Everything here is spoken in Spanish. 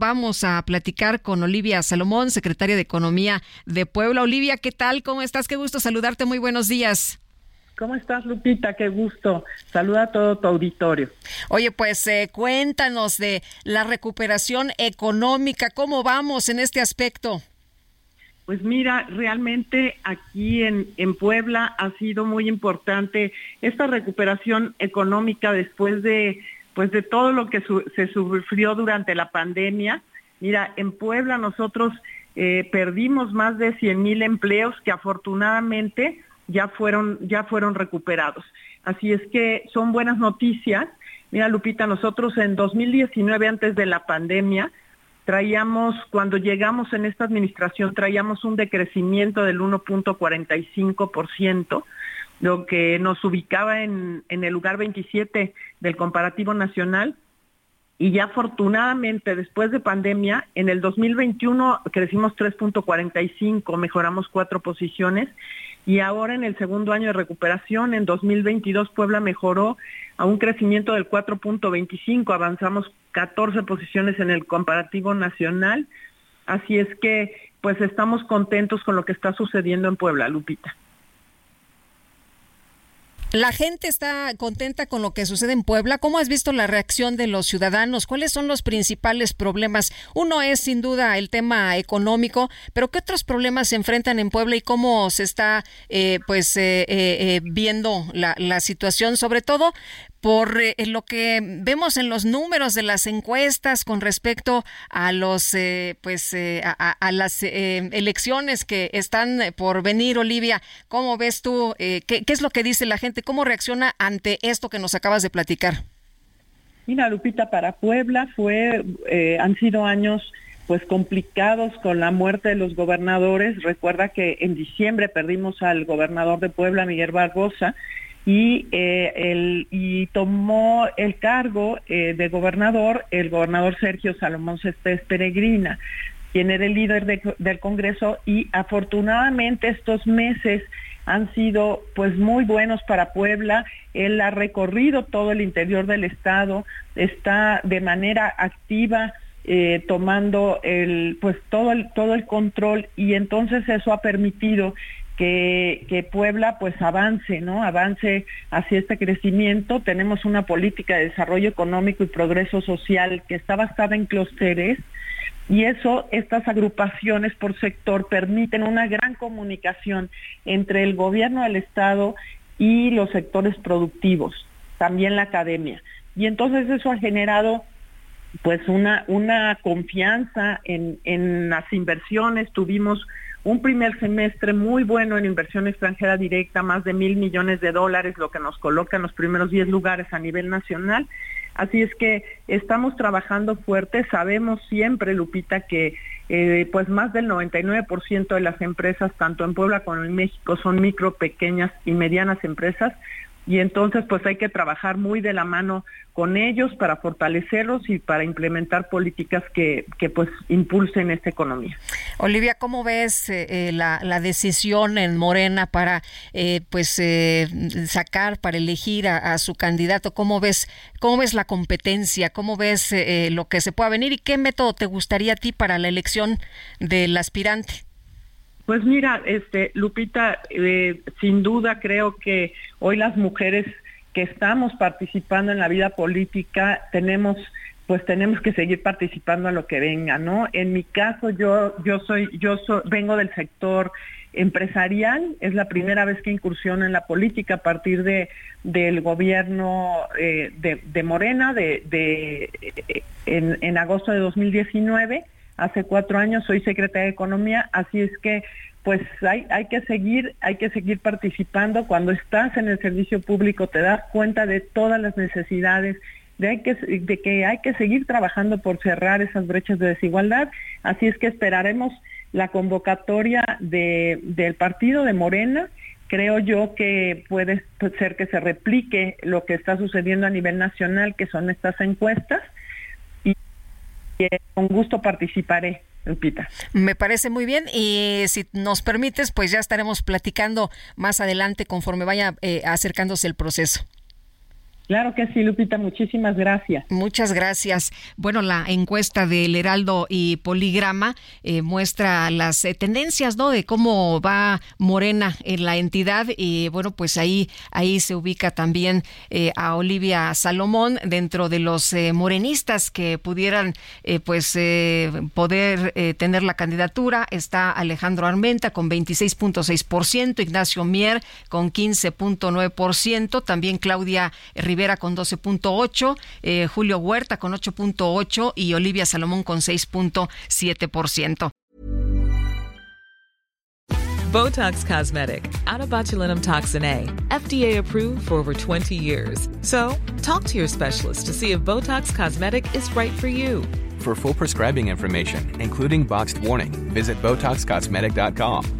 Vamos a platicar con Olivia Salomón, secretaria de Economía de Puebla. Olivia, ¿qué tal? ¿Cómo estás? Qué gusto saludarte. Muy buenos días. ¿Cómo estás, Lupita? Qué gusto. Saluda a todo tu auditorio. Oye, pues eh, cuéntanos de la recuperación económica. ¿Cómo vamos en este aspecto? Pues mira, realmente aquí en, en Puebla ha sido muy importante esta recuperación económica después de pues de todo lo que se sufrió durante la pandemia. Mira, en Puebla nosotros eh, perdimos más de 100 mil empleos que afortunadamente ya fueron, ya fueron recuperados. Así es que son buenas noticias. Mira, Lupita, nosotros en 2019, antes de la pandemia, traíamos, cuando llegamos en esta administración, traíamos un decrecimiento del 1.45%, lo que nos ubicaba en, en el lugar 27 del comparativo nacional. Y ya afortunadamente, después de pandemia, en el 2021 crecimos 3.45, mejoramos cuatro posiciones. Y ahora en el segundo año de recuperación, en 2022, Puebla mejoró a un crecimiento del 4.25, avanzamos 14 posiciones en el comparativo nacional. Así es que, pues estamos contentos con lo que está sucediendo en Puebla, Lupita. La gente está contenta con lo que sucede en Puebla. ¿Cómo has visto la reacción de los ciudadanos? ¿Cuáles son los principales problemas? Uno es sin duda el tema económico, pero ¿qué otros problemas se enfrentan en Puebla y cómo se está eh, pues eh, eh, viendo la, la situación? Sobre todo por eh, lo que vemos en los números de las encuestas con respecto a los eh, pues eh, a, a, las elecciones que están por venir Olivia cómo ves tú ¿qué, qué es lo que dice la gente cómo reacciona ante esto que nos acabas de platicar mira Lupita para Puebla fue han sido años pues complicados con la muerte de los gobernadores. Recuerda que en diciembre perdimos al gobernador de Puebla Miguel Barbosa y, eh, el, y tomó el cargo eh, de gobernador el gobernador Sergio Salomón Céspedes Peregrina, quien era el líder de, del Congreso y afortunadamente estos meses han sido pues muy buenos para Puebla. Él ha recorrido todo el interior del estado, está de manera activa eh, tomando el pues todo el todo el control y entonces eso ha permitido que, Puebla pues avance, ¿no? Avance hacia este crecimiento. Tenemos una política de desarrollo económico y progreso social que está basada en clústeres y eso, estas agrupaciones por sector permiten una gran comunicación entre el gobierno del Estado y los sectores productivos, también la academia. Y entonces eso ha generado pues una, una confianza en, en las inversiones. Tuvimos un primer semestre muy bueno en inversión extranjera directa, más de mil millones de dólares, lo que nos coloca en los primeros 10 lugares a nivel nacional. Así es que estamos trabajando fuerte, sabemos siempre, Lupita, que eh, pues más del 99% de las empresas, tanto en Puebla como en México, son micro, pequeñas y medianas empresas, y entonces pues hay que trabajar muy de la mano con ellos para fortalecerlos y para implementar políticas que, que pues impulsen esta economía. Olivia, ¿cómo ves eh, eh, la, la, decisión en Morena para eh, pues eh, sacar, para elegir a, su candidato? ¿Cómo ves, cómo ves la competencia? ¿Cómo ves eh, lo que se pueda venir? ¿Y qué método te gustaría a ti para la elección del aspirante? Pues mira, este Lupita, eh, sin duda creo que hoy las mujeres que estamos participando en la vida política tenemos pues tenemos que seguir participando a lo que venga, ¿no? En mi caso yo yo soy yo soy, vengo del sector empresarial, es la primera vez que incursiono en la política a partir de del gobierno eh, de, Morena de, de en, en agosto de 2019 hace cuatro años, soy secretaria de Economía, así es que pues hay, que seguir, hay que seguir participando. Cuando estás en el servicio público te das cuenta de todas las necesidades de, que, de que hay que seguir trabajando por cerrar esas brechas de desigualdad. Así es que esperaremos la convocatoria de, del partido de Morena. Creo yo que puede ser que se replique lo que está sucediendo a nivel nacional, que son estas encuestas, con gusto participaré. Lupita. Me parece muy bien y si nos permites, pues ya estaremos platicando más adelante conforme vaya eh, acercándose el proceso. Claro que sí, Lupita, muchísimas gracias. Muchas gracias. Bueno, la encuesta del Heraldo y Poligrama eh, muestra las eh, tendencias, ¿no? De cómo va Morena en la entidad y bueno, pues ahí ahí se ubica también eh, a Olivia Salomón dentro de los morenistas que pudieran pues poder tener la candidatura. Está Alejandro Armenta con 26.6%, Ignacio Mier con 15.9%, también Claudia Rivera con 12.8, eh, Julio Huerta con 8.8 y Olivia Salomón con 6.7%. Botox Cosmetic, out of botulinum toxin A, FDA approved for over 20 years. So, talk to your specialist to see if Botox Cosmetic is right for you. For full prescribing information, including boxed warning, visit BotoxCosmetic.com